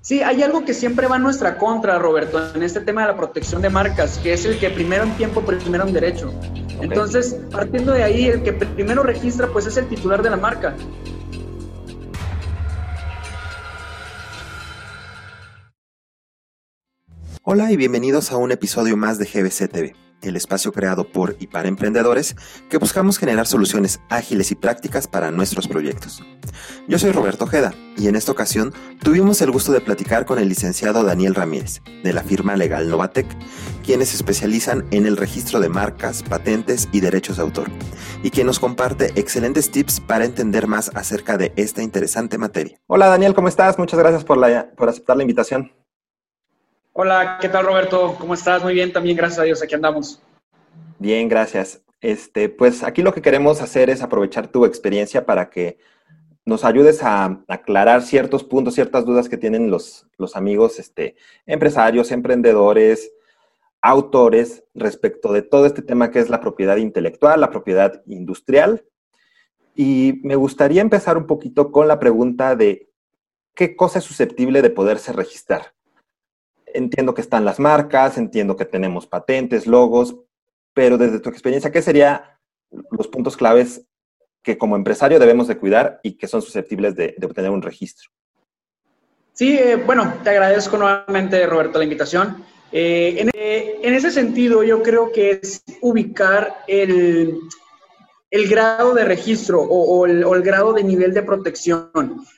Sí, hay algo que siempre va en nuestra contra, Roberto, en este tema de la protección de marcas, que es el que primero en tiempo, primero en derecho. Entonces, partiendo de ahí, el que primero registra, pues es el titular de la marca. Hola y bienvenidos a un episodio más de GBC TV el espacio creado por y para emprendedores que buscamos generar soluciones ágiles y prácticas para nuestros proyectos. Yo soy Roberto Ojeda y en esta ocasión tuvimos el gusto de platicar con el licenciado Daniel Ramírez de la firma legal Novatec, quienes se especializan en el registro de marcas, patentes y derechos de autor, y quien nos comparte excelentes tips para entender más acerca de esta interesante materia. Hola Daniel, ¿cómo estás? Muchas gracias por, la, por aceptar la invitación. Hola, ¿qué tal Roberto? ¿Cómo estás? Muy bien, también gracias a Dios, aquí andamos. Bien, gracias. Este, pues aquí lo que queremos hacer es aprovechar tu experiencia para que nos ayudes a aclarar ciertos puntos, ciertas dudas que tienen los, los amigos este, empresarios, emprendedores, autores respecto de todo este tema que es la propiedad intelectual, la propiedad industrial. Y me gustaría empezar un poquito con la pregunta de qué cosa es susceptible de poderse registrar entiendo que están las marcas, entiendo que tenemos patentes, logos, pero desde tu experiencia, ¿qué serían los puntos claves que como empresario debemos de cuidar y que son susceptibles de, obtener un registro? Sí, eh, bueno, te agradezco nuevamente, Roberto, la invitación. Eh, eh, en, ese sentido, yo creo que es ubicar el, el grado de registro o, el, o, el, grado de nivel de protección.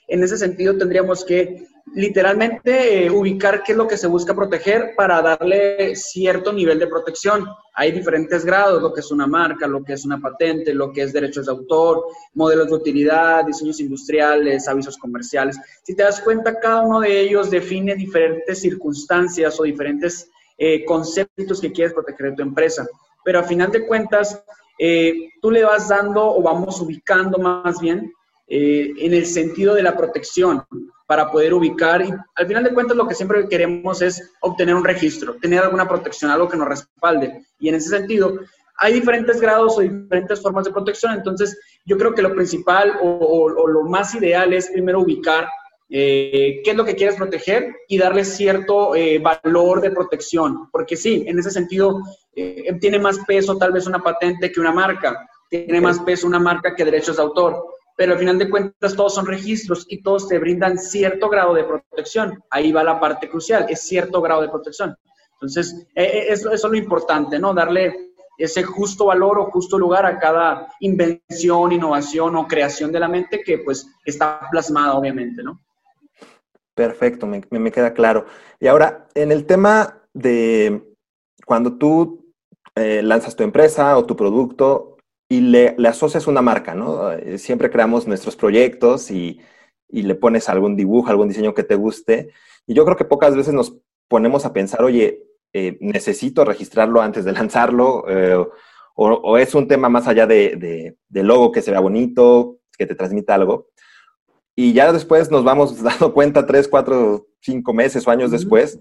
En ese sentido, tendríamos que literalmente eh, ubicar qué es lo que se busca proteger para darle cierto nivel de protección. Hay diferentes grados, lo que es una marca, lo que es una patente, lo que es derechos de autor, modelos de utilidad, diseños industriales, avisos comerciales. Si te das cuenta, cada uno de ellos define diferentes circunstancias o diferentes eh, conceptos que quieres proteger de tu empresa. Pero a final de cuentas, eh, tú le vas dando o vamos ubicando más bien en el sentido de la protección para poder ubicar y al final de cuentas lo que siempre queremos es obtener un registro, tener alguna protección, algo que nos respalde. Y en ese sentido, hay diferentes grados o diferentes formas de protección, entonces yo creo que lo principal o, lo más ideal es primero ubicar eh, qué es lo que quieres proteger y darle cierto eh, valor de protección, porque sí, en ese sentido eh, tiene más peso tal vez una patente que una marca, tiene más peso una marca que derechos de autor pero al final de cuentas todos son registros y todos te brindan cierto grado de protección. Ahí va la parte crucial, es cierto grado de protección. Entonces, eh, eh, eso, es lo importante, ¿no? Darle ese justo valor o justo lugar a cada invención, innovación o creación de la mente que pues está plasmada, obviamente, ¿no? Perfecto, me, me queda claro. Y ahora, en el tema de cuando tú eh, lanzas tu empresa o tu producto, y le, asocias una marca, ¿no? Eh, siempre creamos nuestros proyectos y, le pones algún dibujo, algún diseño que te guste. Y yo creo que pocas veces nos ponemos a pensar, oye, eh, necesito registrarlo antes de lanzarlo, eh, o, es un tema más allá de, logo que se vea bonito, que te transmita algo. Y ya después nos vamos dando cuenta, tres, cuatro, cinco meses o años después,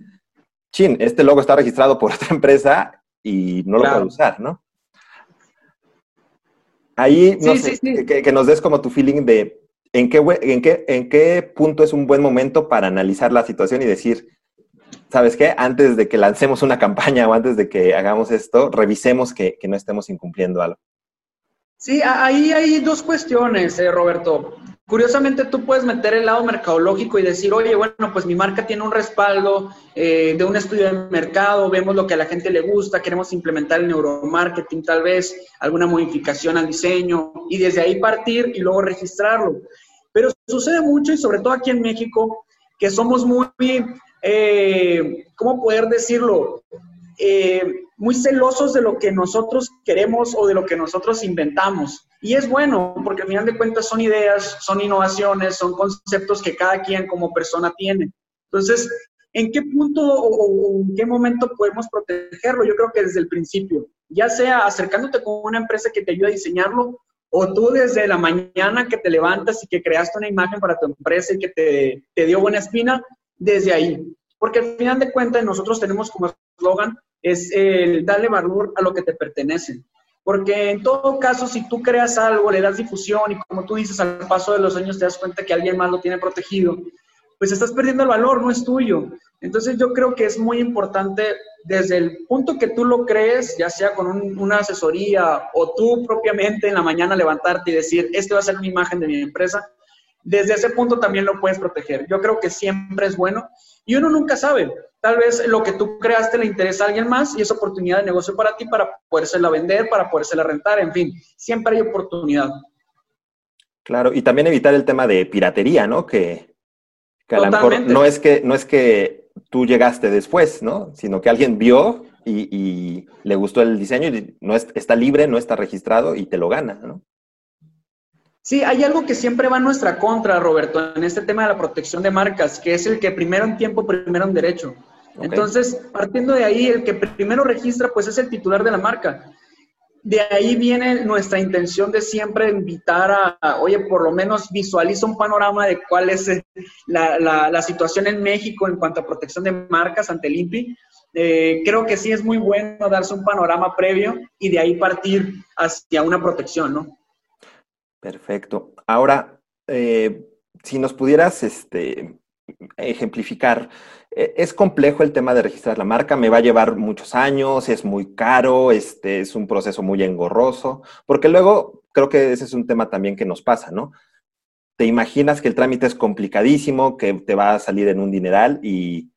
chin, este logo está registrado por otra empresa y no lo puedo usar, ¿no? Ahí, no sé, Que, nos des como tu feeling de en qué, en, qué, en qué punto es un buen momento para analizar la situación y decir, ¿sabes qué? Antes de que lancemos una campaña o antes de que hagamos esto, revisemos que, que no estemos incumpliendo algo. Sí, ahí hay dos cuestiones, eh, Roberto. Curiosamente, tú puedes meter el lado mercadológico y decir, oye, bueno, pues mi marca tiene un respaldo eh, de un estudio de mercado, vemos lo que a la gente le gusta, queremos implementar el neuromarketing tal vez, alguna modificación al diseño, y desde ahí partir y luego registrarlo. Pero sucede mucho, y sobre todo aquí en México, que somos muy, eh, ¿cómo poder decirlo? Eh, muy celosos de lo que nosotros queremos o de lo que nosotros inventamos. Y es bueno, porque al final de cuentas son ideas, son innovaciones, son conceptos que cada quien como persona tiene. Entonces, ¿en qué punto o, en qué momento podemos protegerlo? Yo creo que desde el principio, ya sea acercándote con una empresa que te ayude a diseñarlo, o tú desde la mañana que te levantas y que creaste una imagen para tu empresa y que te, te dio buena espina, desde ahí. Porque al final de cuentas nosotros tenemos como eslogan es el darle valor a lo que te pertenece. Porque en todo caso, si tú creas algo, le das difusión y como tú dices, al paso de los años te das cuenta que alguien más lo tiene protegido, pues estás perdiendo el valor, no es tuyo. Entonces yo creo que es muy importante desde el punto que tú lo crees, ya sea con una asesoría o tú propiamente en la mañana levantarte y decir, este va a ser una imagen de mi empresa, desde ese punto también lo puedes proteger. Yo creo que siempre es bueno y uno nunca sabe. Tal vez lo que tú creaste le interesa a alguien más y es oportunidad de negocio para ti para podérsela vender, para podérsela rentar, en fin, siempre hay oportunidad. Claro, y también evitar el tema de piratería, ¿no? Que, que a lo mejor no es que, no es que tú llegaste después, ¿no? Sino que alguien vio y, le gustó el diseño y no está libre, no está registrado y te lo gana, ¿no? Sí, hay algo que siempre va en nuestra contra, Roberto, en este tema de la protección de marcas, que es el que primero en tiempo, primero en derecho. Entonces, partiendo de ahí, el que primero registra, pues es el titular de la marca. De ahí viene nuestra intención de siempre invitar a, oye, por lo menos visualiza un panorama de cuál es la, situación en México en cuanto a protección de marcas ante el INPI. Eh, creo que sí es muy bueno darse un panorama previo y de ahí partir hacia una protección, ¿no? Perfecto. Ahora, eh, si nos pudieras este, ejemplificar, e, es complejo el tema de registrar la marca, me va a llevar muchos años, es muy caro, este, es un proceso muy engorroso, porque luego creo que ese es un tema también que nos pasa, ¿no? Te imaginas que el trámite es complicadísimo, que te va a salir en un dineral y,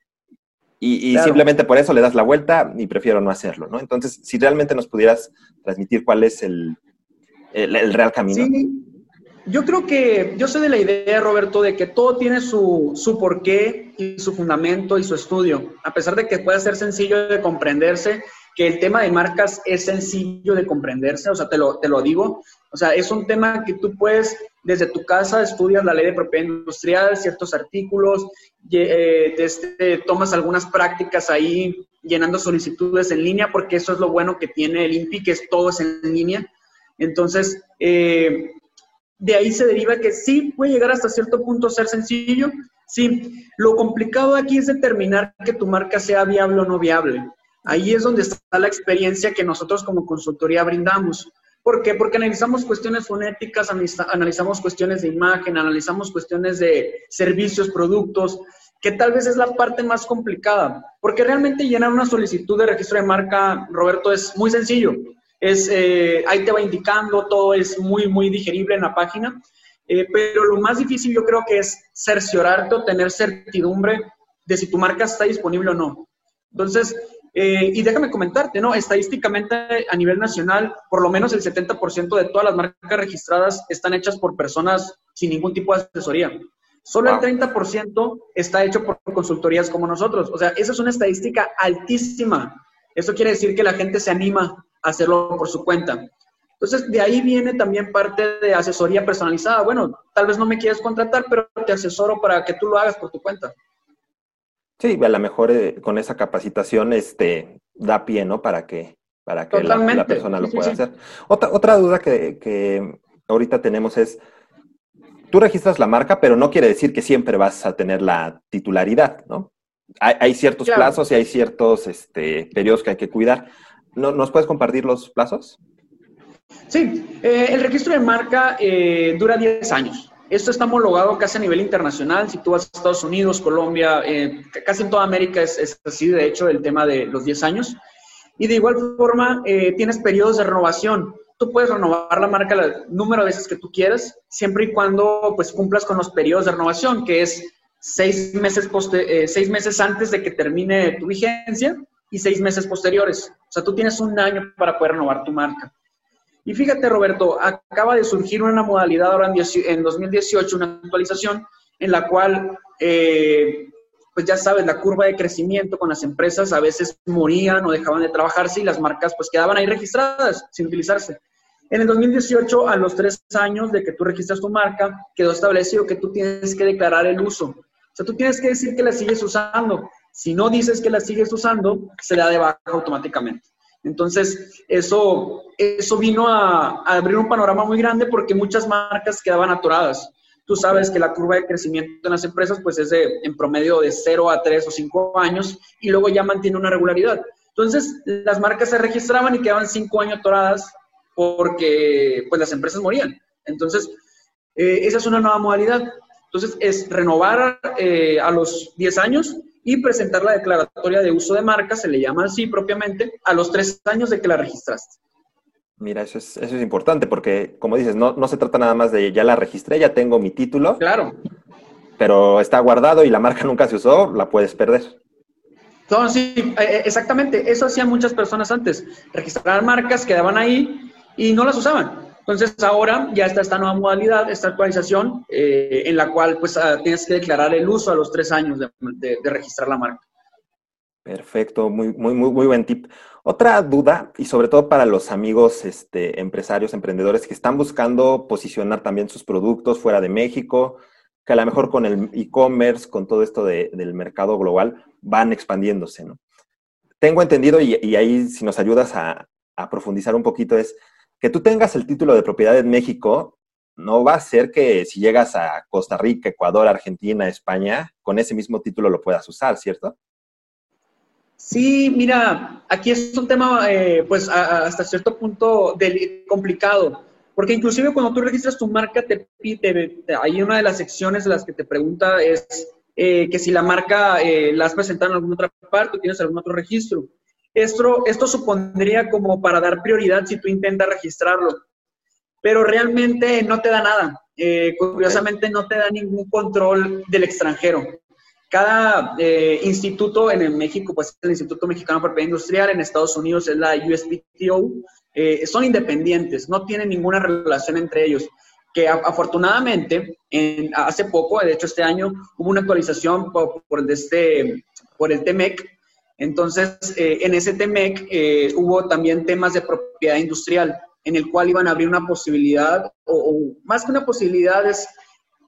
y, simplemente por eso le das la vuelta y prefiero no hacerlo, ¿no? Entonces, si realmente nos pudieras transmitir cuál es el, el, real camino. Sí, yo creo que yo soy de la idea, Roberto, de que todo tiene su, su porqué y su fundamento y su estudio. A pesar de que pueda ser sencillo de comprenderse, que el tema de marcas es sencillo de comprenderse, o sea, te lo, te lo digo. O sea, es un tema que tú puedes, desde tu casa, estudias la ley de propiedad industrial, ciertos artículos, eh, este, tomas algunas prácticas ahí llenando solicitudes en línea, porque eso es lo bueno que tiene el INPI, que es todo es en línea. Entonces, eh, de ahí se deriva que sí puede llegar hasta cierto punto a ser sencillo. Sí, lo complicado aquí es determinar que tu marca sea viable o no viable. Ahí es donde está la experiencia que nosotros como consultoría brindamos. ¿Por qué? Porque analizamos cuestiones fonéticas, analizamos cuestiones de imagen, analizamos cuestiones de servicios, productos, que tal vez es la parte más complicada. Porque realmente llenar una solicitud de registro de marca, Roberto, es muy sencillo es, eh, ahí te va indicando, todo es muy, muy digerible en la página, eh, pero lo más difícil yo creo que es cerciorarte o tener certidumbre de si tu marca está disponible o no. Entonces, eh, y déjame comentarte, ¿no? Estadísticamente a nivel nacional, por lo menos el 70% de todas las marcas registradas están hechas por personas sin ningún tipo de asesoría. Solo el 30% está hecho por consultorías como nosotros. O sea, esa es una estadística altísima. Eso quiere decir que la gente se anima hacerlo por su cuenta. Entonces, de ahí viene también parte de asesoría personalizada. Bueno, tal vez no me quieras contratar, pero te asesoro para que tú lo hagas por tu cuenta. Sí, a lo mejor eh, con esa capacitación este, da pie, ¿no? Para que, para que la, persona lo pueda hacer. Otra, otra duda que, que ahorita tenemos es, tú registras la marca, pero no quiere decir que siempre vas a tener la titularidad, ¿no? Hay, ciertos plazos y hay ciertos este, periodos que hay que cuidar. ¿Nos puedes compartir los plazos? Sí, eh, el registro de marca eh, dura 10 años. Esto está homologado casi a nivel internacional. Si tú vas a Estados Unidos, Colombia, eh, casi en toda América es, así, de hecho, el tema de los 10 años. Y de igual forma, tienes periodos de renovación. Tú puedes renovar la marca el número de veces que tú quieras, siempre y cuando pues, cumplas con los periodos de renovación, que es seis meses, seis meses antes de que termine tu vigencia y seis meses posteriores. O sea, tú tienes un año para poder renovar tu marca. Y fíjate, Roberto, acaba de surgir una modalidad ahora en 2018, una actualización en la cual, eh, pues ya sabes, la curva de crecimiento con las empresas a veces morían o dejaban de trabajarse y las marcas pues quedaban ahí registradas sin utilizarse. En el 2018, a los tres años de que tú registras tu marca, quedó establecido que tú tienes que declarar el uso. O sea, tú tienes que decir que la sigues usando. Si no dices que la sigues usando, se da de baja automáticamente. Entonces, eso, eso vino a, abrir un panorama muy grande porque muchas marcas quedaban atoradas. Tú sabes que la curva de crecimiento en las empresas pues es de, en promedio de 0 a 3 o 5 años y luego ya mantiene una regularidad. Entonces, las marcas se registraban y quedaban 5 años atoradas porque pues las empresas morían. Entonces, eh, esa es una nueva modalidad. Entonces, es renovar eh, a los 10 años y presentar la declaratoria de uso de marca, se le llama así propiamente, a los 3 años de que la registraste. Mira, eso es, eso es importante porque, como dices, no, no se trata nada más de ya la registré, ya tengo mi título. Claro. Pero está guardado y la marca nunca se usó, la puedes perder. No, sí, eh, eh, exactamente. Eso hacían muchas personas antes. Registrar marcas, quedaban ahí y no las usaban. Entonces ahora ya está esta nueva modalidad, esta actualización, eh, en la cual pues ah, tienes que declarar el uso a los tres años de, registrar la marca. Perfecto, muy, muy, muy, muy buen tip. Otra duda, y sobre todo para los amigos este, empresarios, emprendedores que están buscando posicionar también sus productos fuera de México, que a lo mejor con el e-commerce, con todo esto del mercado global, van expandiéndose, ¿no? Tengo entendido, y, ahí si nos ayudas a, profundizar un poquito, es que tú tengas el título de propiedad en México, no va a ser que si llegas a Costa Rica, Ecuador, Argentina, España, con ese mismo título lo puedas usar, ¿cierto? Sí, mira, aquí es un tema, eh, pues hasta cierto punto complicado, porque inclusive cuando tú registras tu marca, te pide, hay una de las secciones de las que te pregunta es eh, que si la marca eh, la has presentado en alguna otra parte o tienes algún otro registro. Esto, esto supondría como para dar prioridad si tú intentas registrarlo, pero realmente no te da nada. Eh, curiosamente no te da ningún control del extranjero. Cada instituto en México, pues es el Instituto Mexicano de Propiedad Industrial, en Estados Unidos es la USPTO, son independientes, no tienen ninguna relación entre ellos que afortunadamente en, hace poco, de hecho este año, hubo una actualización por, por, este, por el TEMEC. Entonces, eh, en ese TEMEC eh, hubo también temas de propiedad industrial, en el cual iban a abrir una posibilidad, o, más que una posibilidad, es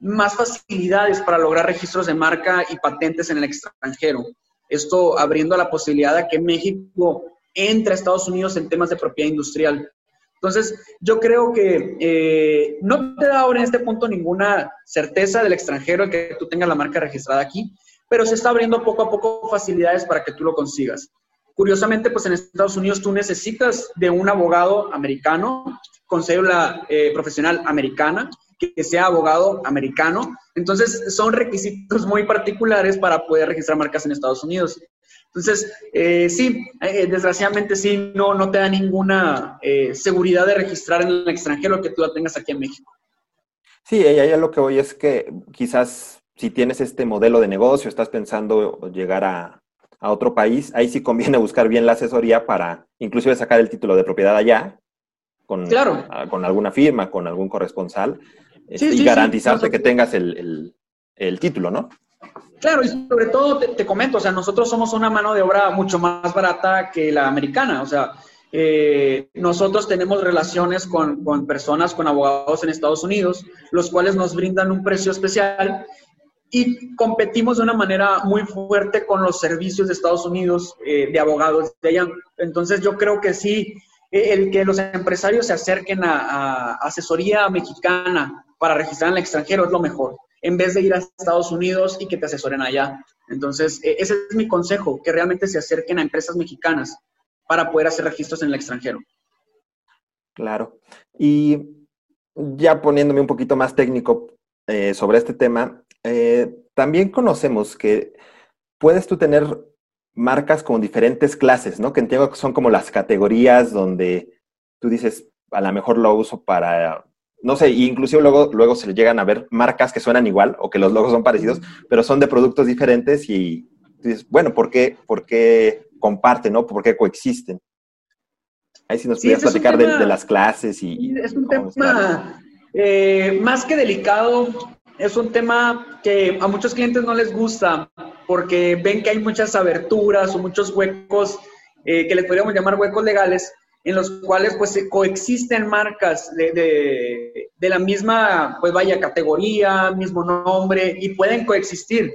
más facilidades para lograr registros de marca y patentes en el extranjero. Esto abriendo la posibilidad de que México entre a Estados Unidos en temas de propiedad industrial. Entonces, yo creo que eh, no te da ahora en este punto ninguna certeza del extranjero que tú tengas la marca registrada aquí, pero se está abriendo poco a poco facilidades para que tú lo consigas. Curiosamente, pues en Estados Unidos tú necesitas de un abogado americano con cédula eh, profesional americana, que sea abogado americano. Entonces, son requisitos muy particulares para poder registrar marcas en Estados Unidos. Entonces, eh, sí, eh, desgraciadamente sí, no, no te da ninguna eh, seguridad de registrar en el extranjero que tú la tengas aquí en México. Sí, ahí lo que voy es que quizás si tienes este modelo de negocio, estás pensando llegar a, otro país, ahí sí conviene buscar bien la asesoría para inclusive sacar el título de propiedad allá, con, con alguna firma, con algún corresponsal, este, y garantizarte que tengas el, el título, ¿no? Claro, y sobre todo te, comento, o sea, nosotros somos una mano de obra mucho más barata que la americana, o sea, eh, nosotros tenemos relaciones con, con, personas, con abogados en Estados Unidos, los cuales nos brindan un precio especial y competimos de una manera muy fuerte con los servicios de Estados Unidos eh, de abogados de allá. Entonces yo creo que sí, eh, el que los empresarios se acerquen a, asesoría mexicana para registrar en el extranjero es lo mejor en vez de ir a Estados Unidos y que te asesoren allá. Entonces, e, ese es mi consejo, que realmente se acerquen a empresas mexicanas para poder hacer registros en el extranjero. Claro. Y ya poniéndome un poquito más técnico eh, sobre este tema, eh, también conocemos que puedes tú tener marcas con diferentes clases, ¿no? Que entiendo que son como las categorías donde tú dices, a lo mejor lo uso para no sé, inclusive luego, luego se llegan a ver marcas que suenan igual o que los logos son parecidos, pero son de productos diferentes y dices, bueno, ¿por qué, por qué comparten, no? ¿Por qué coexisten? Ahí sí nos sí, platicar de, las clases y... Es un tema eh, más que delicado, es un tema que a muchos clientes no les gusta porque ven que hay muchas aberturas o muchos huecos eh, que les podríamos llamar huecos legales en los cuales pues coexisten marcas de, de, la misma, pues vaya, categoría, mismo nombre y pueden coexistir.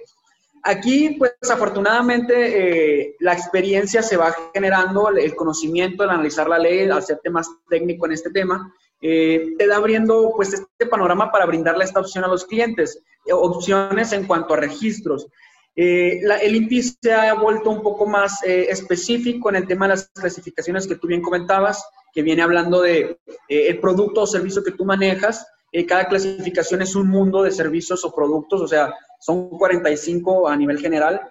Aquí, pues afortunadamente, eh, la experiencia se va generando, el conocimiento, el analizar la ley, hacerte más técnico en este tema, eh, te da abriendo pues este panorama para brindarle esta opción a los clientes, eh, opciones en cuanto a registros. Eh, el INPI se ha vuelto un poco más específico en el tema de las clasificaciones que tú bien comentabas, que viene hablando de el producto o servicio que tú manejas cada clasificación es un mundo de servicios o productos, o sea, son 45 a nivel general.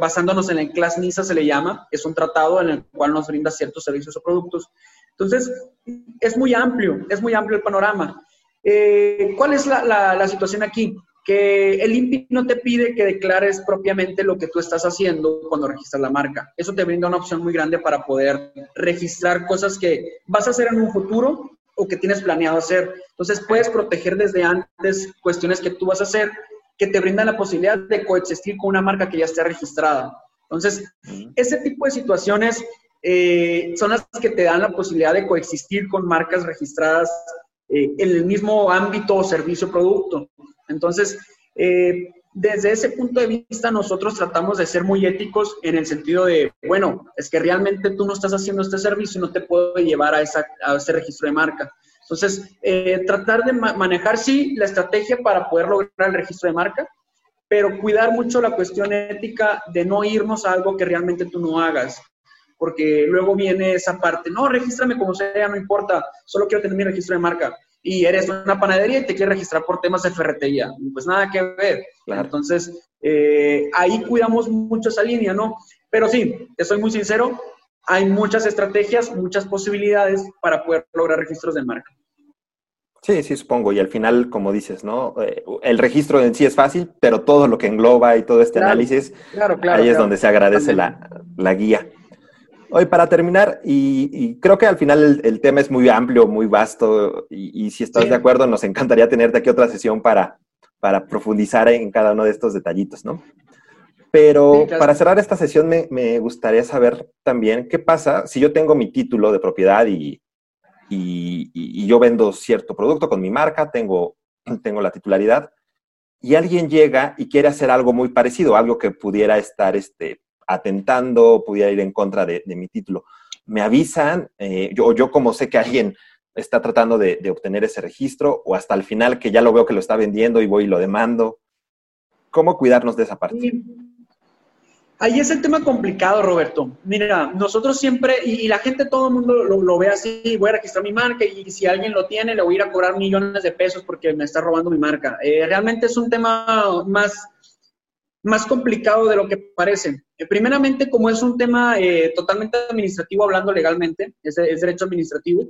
Basándonos en el Class NISA se le llama, es un tratado en el cual nos brinda ciertos servicios o productos. Entonces, es muy amplio, es muy amplio el panorama. Eh, ¿Cuál es la, la, situación aquí? Que el INPI no te pide que declares propiamente lo que tú estás haciendo cuando registras la marca. Eso te brinda una opción muy grande para poder registrar cosas que vas a hacer en un futuro o que tienes planeado hacer. Entonces puedes proteger desde antes cuestiones que tú vas a hacer que te brindan la posibilidad de coexistir con una marca que ya esté registrada. Entonces, ese tipo de situaciones eh, son las que te dan la posibilidad de coexistir con marcas registradas eh, en el mismo ámbito o servicio producto. Entonces, eh, desde ese punto de vista, nosotros tratamos de ser muy éticos en el sentido de, bueno, es que realmente tú no estás haciendo este servicio y no te puedo llevar a, esa, a ese registro de marca. Entonces, tratar de manejar, sí, la estrategia para poder lograr el registro de marca, pero cuidar mucho la cuestión ética de no irnos a algo que realmente tú no hagas. Porque luego viene esa parte, no, regístrame como sea, no importa, solo quiero tener mi registro de marca y eres una panadería y te quieres registrar por temas de ferretería. Pues nada que ver. Entonces, eh, ahí cuidamos mucho esa línea, ¿no? Pero sí, te soy muy sincero, hay muchas estrategias, muchas posibilidades para poder lograr registros de marca. Sí, sí, supongo. Y al final, como dices, ¿no? Eh, el registro en sí es fácil, pero todo lo que engloba y todo este análisis, ahí es donde se agradece la, la, guía. Hoy, para terminar, y, creo que al final el, tema es muy amplio, muy vasto, y, si estás de acuerdo, nos encantaría tenerte aquí otra sesión para, para profundizar en cada uno de estos detallitos, ¿no? Pero para cerrar esta sesión me, me, gustaría saber también qué pasa si yo tengo mi título de propiedad y, y, yo vendo cierto producto con mi marca, tengo, tengo la titularidad, y alguien llega y quiere hacer algo muy parecido, algo que pudiera estar este, atentando, pudiera ir en contra de, mi título. Me avisan, eh, yo, yo como sé que alguien está tratando de, obtener ese registro, o hasta el final que ya lo veo que lo está vendiendo y voy y lo demando. ¿Cómo cuidarnos de esa parte? Ahí es el tema complicado, Roberto. Mira, nosotros siempre, y, la gente, todo el mundo lo, ve así, voy a registrar mi marca y si alguien lo tiene, le voy a ir a cobrar millones de pesos porque me está robando mi marca. Eh, realmente es un tema más más complicado de lo que parece. Eh, primeramente, como es un tema eh, totalmente administrativo, hablando legalmente, es, derecho administrativo,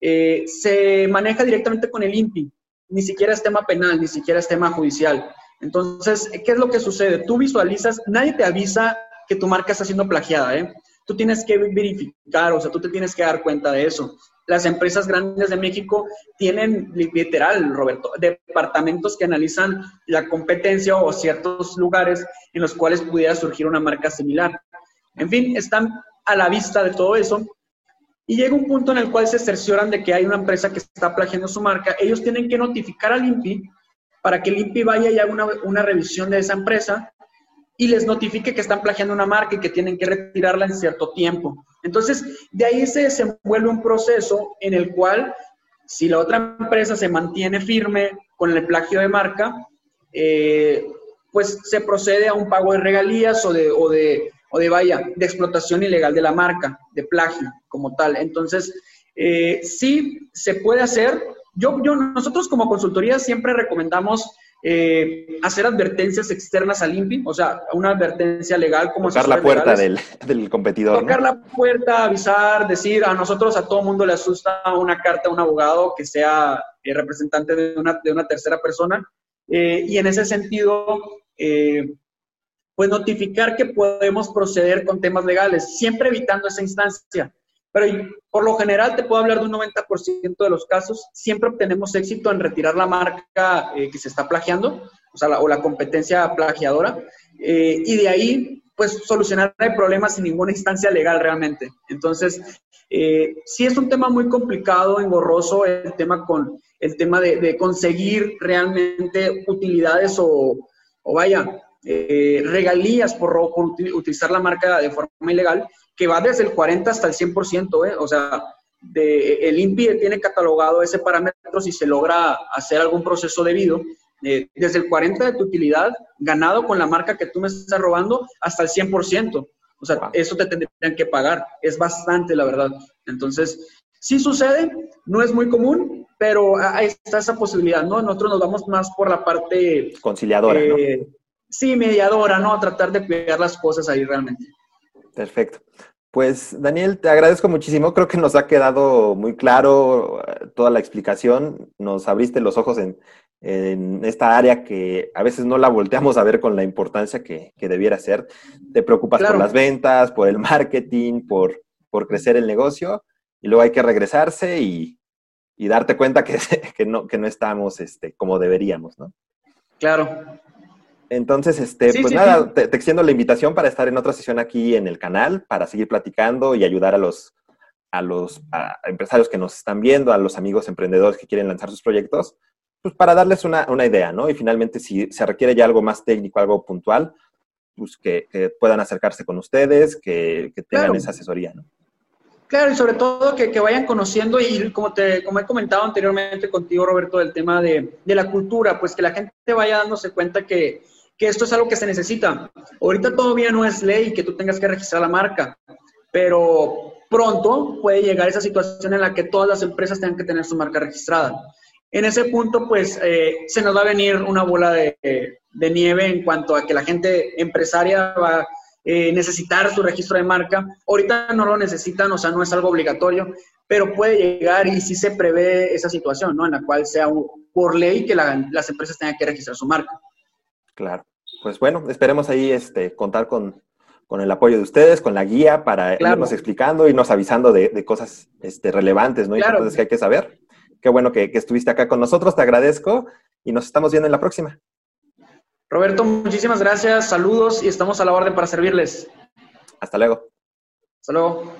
eh, se maneja directamente con el INPI. Ni siquiera es tema penal, ni siquiera es tema judicial. Entonces, ¿qué es lo que sucede? Tú visualizas, nadie te avisa que tu marca está siendo plagiada, ¿eh? Tú tienes que verificar, o sea, tú te tienes que dar cuenta de eso las empresas grandes de México tienen literal, Roberto, departamentos que analizan la competencia o ciertos lugares en los cuales pudiera surgir una marca similar. En fin, están a la vista de todo eso. Y llega un punto en el cual se cercioran de que hay una empresa que está plagiando su marca. Ellos tienen que notificar al INPI para que el INPI vaya y haga una, una revisión de esa empresa y les notifique que están plagiando una marca y que tienen que retirarla en cierto tiempo. Entonces, de ahí se desenvuelve un proceso en el cual, si la otra empresa se mantiene firme con el plagio de marca, eh, pues se procede a un pago de regalías o de, o de, o de, vaya, de explotación ilegal de la marca, de plagio como tal. Entonces, eh, sí se puede hacer. Yo, yo, nosotros como consultoría siempre recomendamos eh, hacer advertencias externas al INPI, o sea, una advertencia legal como... Tocar la puerta del, competidor. Tocar la puerta, avisar, decir, a nosotros, a todo mundo le asusta una carta a un abogado que sea eh, representante de una, de una, tercera persona. Eh, y en ese sentido, pues notificar que podemos proceder con temas legales, siempre evitando esa instancia. Pero por lo general te puedo hablar de un 90% de los casos, siempre obtenemos éxito en retirar la marca eh, que se está plagiando, o sea, la, o la competencia plagiadora, eh, y de ahí, pues, solucionar el problema sin ninguna instancia legal realmente. Entonces, eh, sí es un tema muy complicado, engorroso, el tema con el tema de, conseguir realmente utilidades o, o vaya, regalías por, por utilizar la marca de forma ilegal, que va desde el 40 hasta el 100%, ¿eh? o sea, de, el INPI tiene catalogado ese parámetro si se logra hacer algún proceso debido, eh, desde el 40 de tu utilidad ganado con la marca que tú me estás robando hasta el 100%. O sea, eso te tendrían que pagar. Es bastante, la verdad. Entonces, Sí sucede, no es muy común, pero ahí está esa posibilidad, ¿no? Nosotros nos vamos más por la parte... Conciliadora, eh, Sí, mediadora, ¿no? A tratar de cuidar las cosas ahí realmente. Perfecto. Pues Daniel, te agradezco muchísimo. Creo que nos ha quedado muy claro eh, toda la explicación. Nos abriste los ojos en, esta área que a veces no la volteamos a ver con la importancia que, debiera ser. Te preocupas por las ventas, por el marketing, por, por crecer el negocio y luego hay que regresarse y, darte cuenta que, que, no, que no estamos este, como deberíamos, ¿no? Claro. Entonces, este, pues nada, Te, extiendo la invitación para estar en otra sesión aquí en el canal, para seguir platicando y ayudar a los, a los empresarios que nos están viendo, a los amigos emprendedores que quieren lanzar sus proyectos, pues para darles una, idea, ¿no? Y finalmente, si se requiere ya algo más técnico, algo puntual, pues que, puedan acercarse con ustedes, que, tengan esa asesoría, ¿no? Claro, y sobre todo que, vayan conociendo y como, te, como he comentado anteriormente contigo, Roberto, del tema de, de la cultura, pues que la gente vaya dándose cuenta que, que esto es algo que se necesita. Ahorita todavía no es ley que tú tengas que registrar la marca, pero pronto puede llegar esa situación en la que todas las empresas tengan que tener su marca registrada. En ese punto, pues, eh, se nos va a venir una bola de, nieve en cuanto a que la gente empresaria va a eh, necesitar su registro de marca. Ahorita no lo necesitan, o sea, no es algo obligatorio, pero puede llegar y sí se prevé esa situación, ¿no? En la cual sea por ley que las empresas tengan que registrar su marca. Claro pues bueno, esperemos ahí este, contar con, el apoyo de ustedes, con la guía para irnos explicando y nos avisando de, cosas este, relevantes, ¿no? Claro. que hay que saber. Qué bueno que, que, estuviste acá con nosotros, te agradezco y nos estamos viendo en la próxima. Roberto, muchísimas gracias, saludos y estamos a la orden para servirles. Hasta luego. Hasta luego.